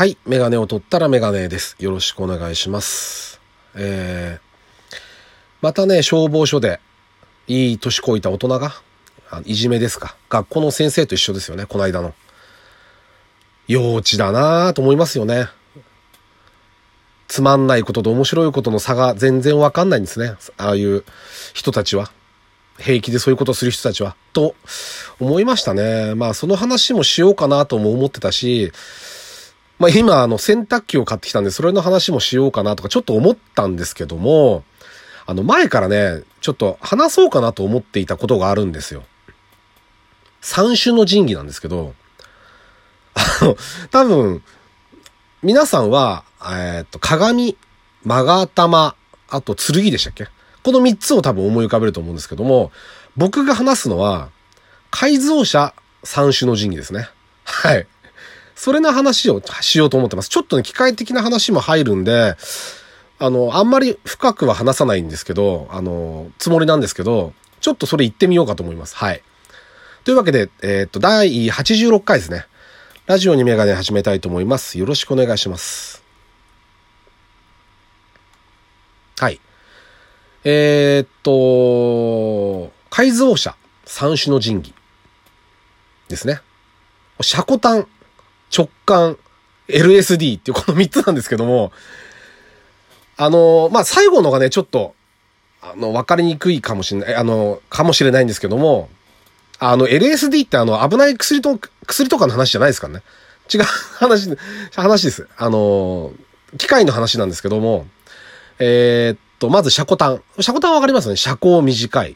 はい。メガネを取ったらメガネです。よろしくお願いします。えー、またね、消防署で、いい年こいた大人が、あいじめですか。学校の先生と一緒ですよね、この間の。幼稚だなぁと思いますよね。つまんないことと面白いことの差が全然わかんないんですね。ああいう人たちは。平気でそういうことする人たちは。と思いましたね。まあその話もしようかなとも思ってたし、まあ今あの洗濯機を買ってきたんでそれの話もしようかなとかちょっと思ったんですけども、あの前からね、ちょっと話そうかなと思っていたことがあるんですよ。三種の神器なんですけど、あの、多分、皆さんは、えっ、と、鏡、勾玉、あと剣でしたっけ？この三つを多分思い浮かべると思うんですけども、僕が話すのは、改造車三種の神器ですね。はい。それの話をしようと思ってます。ちょっとね、機械的な話も入るんで、あの、あんまり深くは話さないんですけど、あの、つもりなんですけど、ちょっとそれ言ってみようかと思います。はい。というわけで、えー、っと、第86回ですね。ラジオにメガネ始めたいと思います。よろしくお願いします。はい。えー、っと、改造車三種の神器ですね。シャコタン、直感、LSD っていうこの3つなんですけども、あの、まあ、最後のがね、ちょっと、あの、わかりにくいかもしれない、あの、かもしれないんですけども、あの、LSD ってあの、危ない薬と、薬とかの話じゃないですからね。違う話、話です。あの、機械の話なんですけども、えー、っと、まず、シャコタン。シャコタンわかりますね。車高短い。っ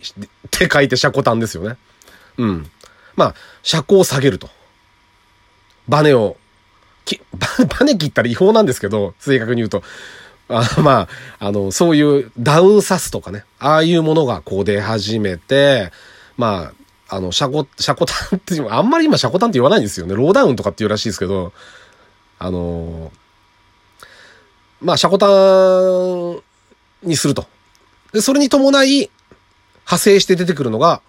て書いてシャコタンですよね。うん。まあ、車高を下げると。バネを、き、バネ切ったら違法なんですけど、正確に言うと。あまあ、あの、そういうダウンサスとかね、ああいうものがこう出始めて、まあ、あの、シャコ、シャコタンって、あんまり今シャコタンって言わないんですよね。ローダウンとかって言うらしいですけど、あの、まあ、シャコタンにすると。で、それに伴い、派生して出てくるのが、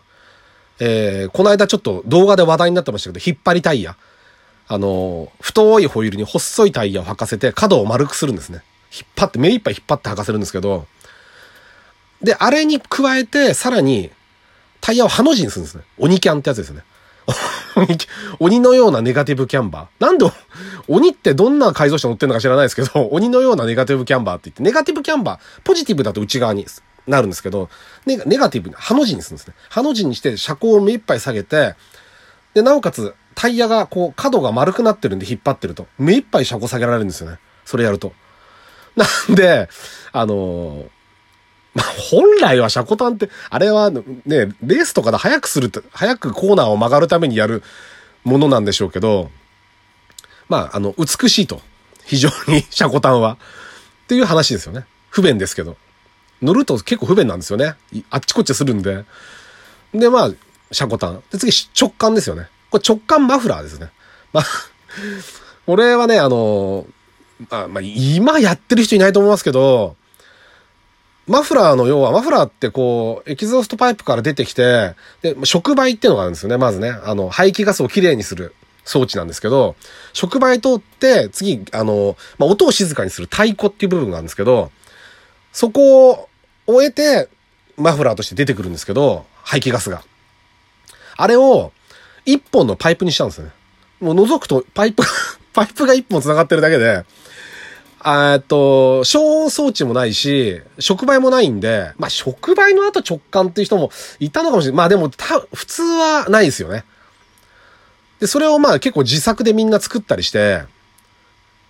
えー、この間ちょっと動画で話題になってましたけど、引っ張りタイヤ。あの、太いホイールに細いタイヤを履かせて角を丸くするんですね。引っ張って、目いっぱい引っ張って履かせるんですけど、で、あれに加えて、さらに、タイヤをハの字にするんですね。鬼キャンってやつですね。鬼のようなネガティブキャンバー。なんで、鬼ってどんな改造車乗ってるのか知らないですけど、鬼のようなネガティブキャンバーって言って、ネガティブキャンバー、ポジティブだと内側になるんですけど、ネネガティブに、ハの字にするんですね。ハの字にして車高を目いっぱい下げて、で、なおかつ、タイヤがこう、角が丸くなってるんで引っ張ってると、目いっぱい車高下げられるんですよね。それやると。なんで、あのーまあ、本来はシャコタンって、あれはね、レースとかで早くすると、早くコーナーを曲がるためにやるものなんでしょうけど、まあ、あの、美しいと。非常に、シャコタンは。っていう話ですよね。不便ですけど。乗ると結構不便なんですよね。あっちこっちするんで。で、まあ、シャコタン。で、次、直感ですよね。これ直感マフラーですね。まあ、これはね、あの、まあ、まあ、今やってる人いないと思いますけど、マフラーの要は、マフラーってこう、エキゾーストパイプから出てきて、で、触媒っていうのがあるんですよね、まずね。あの、排気ガスをきれいにする装置なんですけど、触媒通って、次、あの、まあ、音を静かにする太鼓っていう部分があるんですけど、そこを終えて、マフラーとして出てくるんですけど、排気ガスが。あれを、一本のパイプにしたんですよね。もう覗くと、パイプが パイプが一本繋がってるだけで、えっと、消音装置もないし、触媒もないんで、まあ、触媒の後直感っていう人もいたのかもしれない。まあでも、た、普通はないですよね。で、それをまあ結構自作でみんな作ったりして、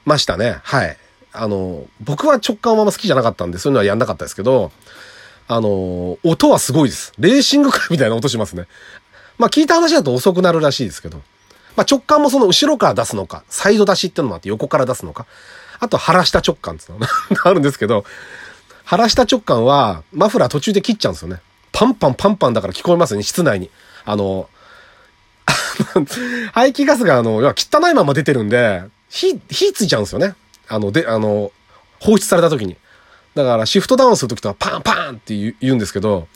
ましたね。はい。あの、僕は直感はあんま好きじゃなかったんで、そういうのはやんなかったですけど、あの、音はすごいです。レーシングカーみたいな音しますね。まあ聞いた話だと遅くなるらしいですけど。まあ直感もその後ろから出すのか、サイド出しっていうのもあって横から出すのか。あと腹下直感っていうのが あるんですけど、腹下直感はマフラー途中で切っちゃうんですよね。パンパンパンパンだから聞こえますよね、室内に。あの、排気ガスがあの、要は汚いまま出てるんで、火、火ついちゃうんですよね。あの、で、あの、放出された時に。だからシフトダウンする時とかパンパンって言う言うんですけど、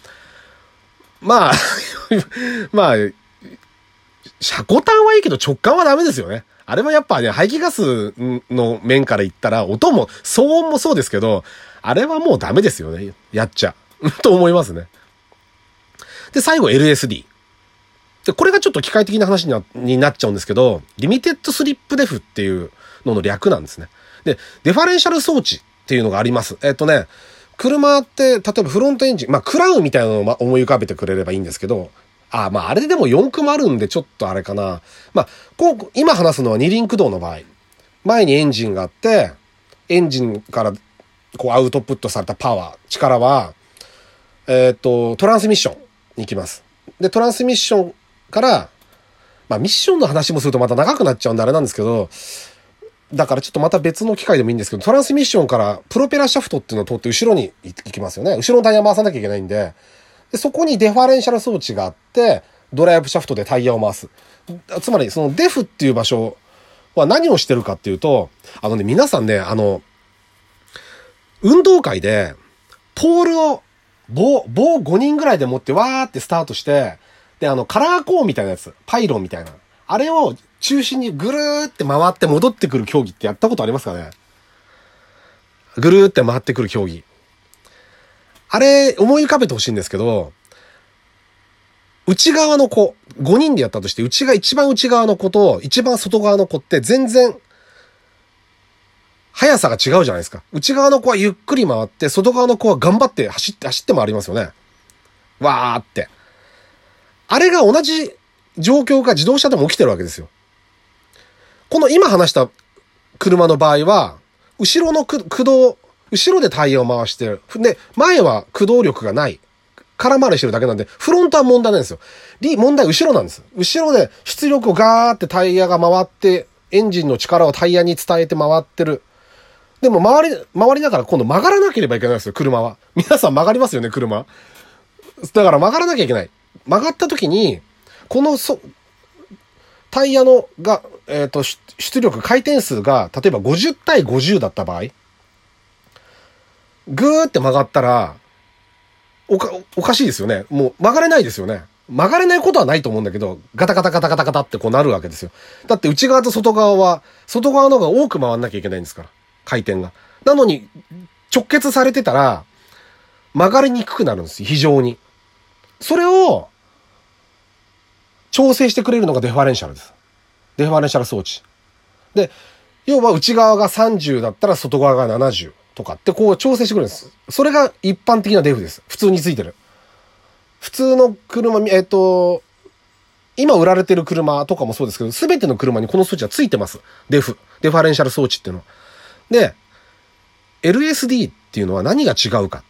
まあ、まあ、車高短はいいけど直管はダメですよね。あれはやっぱね、排気ガスの面から言ったら、音も、騒音もそうですけど、あれはもうダメですよね。やっちゃ。と思いますね。で、最後 LSD。で、これがちょっと機械的な話になになっちゃうんですけど、リミテッドスリップデフっていうのの略なんですね。で、デファレンシャル装置っていうのがあります。えっとね、車って、例えばフロントエンジン、まあ、クラウンみたいなのを思い浮かべてくれればいいんですけど、あ、まあ、あれでも4区もあるんで、ちょっとあれかな。まあ、こう、今話すのは二輪駆動の場合。前にエンジンがあって、エンジンからこうアウトプットされたパワー、力は、えっ、ー、と、トランスミッションに行きます。で、トランスミッションから、まあミッションの話もするとまた長くなっちゃうんであれなんですけど、だからちょっとまた別の機械でもいいんですけど、トランスミッションからプロペラシャフトっていうのを通って後ろに行きますよね。後ろのタイヤ回さなきゃいけないんで、でそこにデファレンシャル装置があって、ドライブシャフトでタイヤを回す。つまり、そのデフっていう場所は何をしてるかっていうと、あのね、皆さんね、あの、運動会で、ポールを、棒、棒5人ぐらいで持ってわーってスタートして、で、あの、カラーコーンみたいなやつ、パイロンみたいな。あれを中心にぐるーって回って戻ってくる競技ってやったことありますかね？ぐるーって回ってくる競技。あれ、思い浮かべてほしいんですけど、内側の子、5人でやったとして、内が一番内側の子と一番外側の子って全然、速さが違うじゃないですか。内側の子はゆっくり回って、外側の子は頑張って走って、走って回りますよね。わーって。あれが同じ状況が自動車でも起きてるわけですよ。この今話した車の場合は、後ろの駆動、後ろでタイヤを回してる。で、前は駆動力がない。空回りしてるだけなんで、フロントは問題ないんですよ。リ、問題後ろなんです。後ろで出力をガーってタイヤが回って、エンジンの力をタイヤに伝えて回ってる。でも回り、回りながら今度曲がらなければいけないんですよ、車は。皆さん曲がりますよね、車。だから曲がらなきゃいけない。曲がった時に、このそ、タイヤのが、えっ、ー、と、出力、回転数が、例えば50対50だった場合、ぐーって曲がったら、おか、おかしいですよね。もう曲がれないですよね。曲がれないことはないと思うんだけど、ガタガタガタガタガタってこうなるわけですよ。だって内側と外側は、外側の方が多く回んなきゃいけないんですから。回転が。なのに、直結されてたら、曲がりにくくなるんです。非常に。それを、調整してくれるのがデファレンシャルです。デファレンシャル装置。で、要は内側が30だったら外側が70とかってこう調整してくれるんです。それが一般的なデフです。普通についてる。普通の車、えっ、と、今売られてる車とかもそうですけど、すべての車にこの装置はついてます。デフ。デファレンシャル装置っていうのは。で、LSD っていうのは何が違うか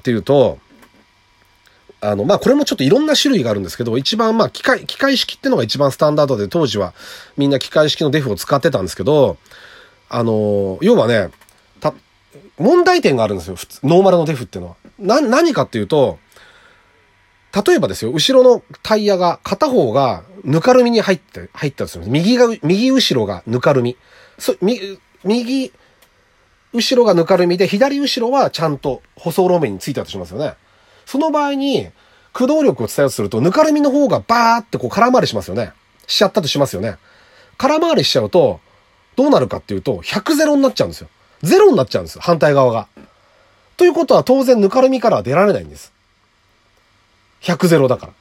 っていうと、あの、まあ、これもちょっといろんな種類があるんですけど、一番、まあ、機械、機械式ってのが一番スタンダードで、当時はみんな機械式のデフを使ってたんですけど、あの、要はね、た、問題点があるんですよ。ノーマルのデフっていうのは。な、何かっていうと、例えばですよ、後ろのタイヤが、片方がぬかるみに入って、入ったんですよ。右が、右後ろがぬかるみ。そ、右、右、後ろがぬかるみで、左後ろはちゃんと舗装路面についたとしますよね。その場合に、駆動力を伝えようとすると、ぬかるみの方がバーってこう空回りしますよね。しちゃったとしますよね。空回りしちゃうと、どうなるかっていうと、100ゼロになっちゃうんですよ。ゼロになっちゃうんですよ。反対側が。ということは当然ぬかるみからは出られないんです。100ゼロだから。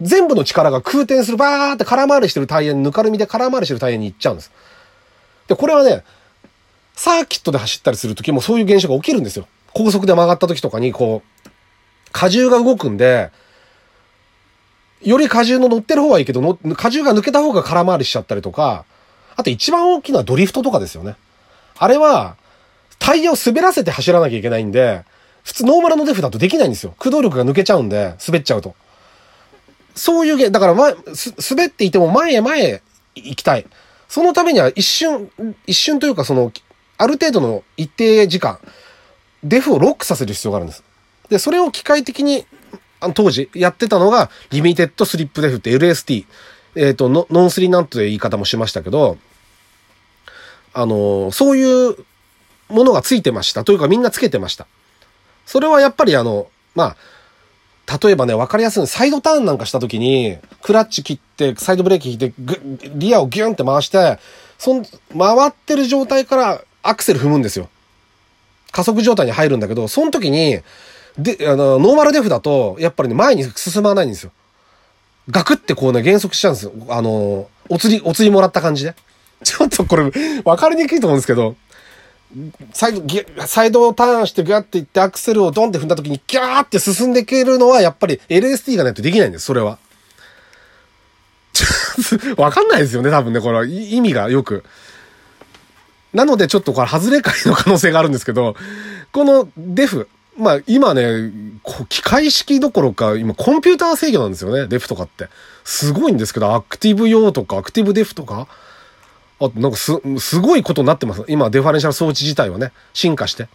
全部の力が空転する、バーって空回りしてるタイヤに、ぬかるみで空回りしてるタイヤに行っちゃうんです。で、これはね、サーキットで走ったりするときもそういう現象が起きるんですよ。高速で曲がった時とかに、こう、荷重が動くんで、より荷重の乗ってる方はいいけど、荷重が抜けた方が空回りしちゃったりとか、あと一番大きなドリフトとかですよね。あれは、タイヤを滑らせて走らなきゃいけないんで、普通ノーマルのデフだとできないんですよ。駆動力が抜けちゃうんで、滑っちゃうと。そういうゲだから前、滑っていても前へ前へ行きたい。そのためには一瞬、一瞬というかその、ある程度の一定時間、デフをロックさせる必要があるんです。で、それを機械的に、当時やってたのが、リミテッドスリップデフって LST。えっ、ー、と、ノンスリーなんて言い方もしましたけど、あの、そういうものがついてました。というかみんなつけてました。それはやっぱりあの、まあ、例えばね、わかりやすいサイドターンなんかした時に、クラッチ切って、サイドブレーキ引いて、リアをギュンって回して、そん、回ってる状態からアクセル踏むんですよ。加速状態に入るんだけど、その時に、で、あの、ノーマルデフだと、やっぱりね、前に進まないんですよ。ガクってこうね、減速しちゃうんですよ。あの、お釣り、お釣りもらった感じで。ちょっとこれ、わかりにくいと思うんですけど、サイド、サイドをターンしてギャっていってアクセルをドンって踏んだ時にギャーって進んでいけるのはやっぱり LST がないとできないんです、それは。わかんないですよね、多分ね、これは。意味がよく。なのでちょっとこれ外れ会の可能性があるんですけど、このデフ、まあ今ね、機械式どころか、今コンピューター制御なんですよね、デフとかって。すごいんですけど、アクティブ用とか、アクティブデフとか。あとなんかす、すごいことになってます。今、デファレンシャル装置自体はね、進化して。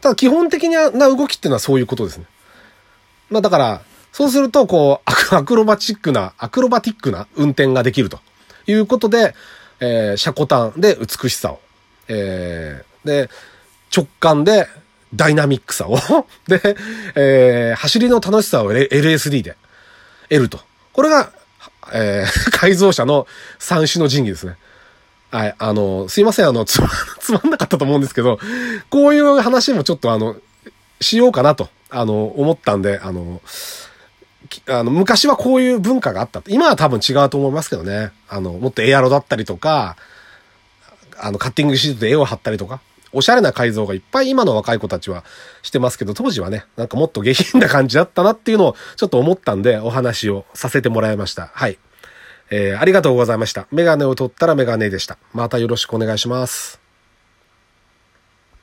ただ基本的な動きっていうのはそういうことですね。まあだから、そうすると、こう、アクロバチックな、アクロバティックな運転ができるということで、えー、車庫端で美しさを、えー、で、直感でダイナミックさを で、えー、走りの楽しさを LSD で得ると。これが、えー、改造車の三種の神器ですね。はい、あの、すいません、あの、つま、つまんなかったと思うんですけど、こういう話もちょっとあの、しようかなと、あの、思ったんで、あの、あの、昔はこういう文化があった。今は多分違うと思いますけどね。あの、もっとエアロだったりとか、あの、カッティングシートで絵を貼ったりとか、おしゃれな改造がいっぱい今の若い子たちはしてますけど、当時はね、なんかもっと下品な感じだったなっていうのをちょっと思ったんで、お話をさせてもらいました。はい。えー、ありがとうございました。メガネを取ったらメガネでした。またよろしくお願いします。